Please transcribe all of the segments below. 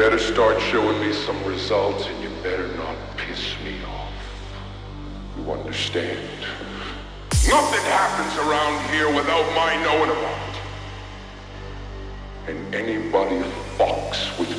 better start showing me some results and you better not piss me off. You understand? Nothing happens around here without my knowing about it. And anybody fucks with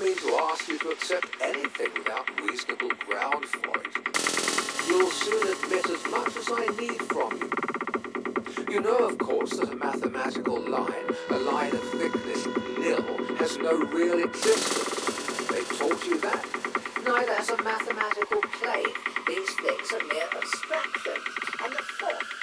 made without reasonable ground for it, you'll soon admit as much as I need from you. You know, of course, that a mathematical line, a line of thickness nil, has no real existence. They taught you that. Neither has a mathematical plane. These things are mere abstractions. And the fourth,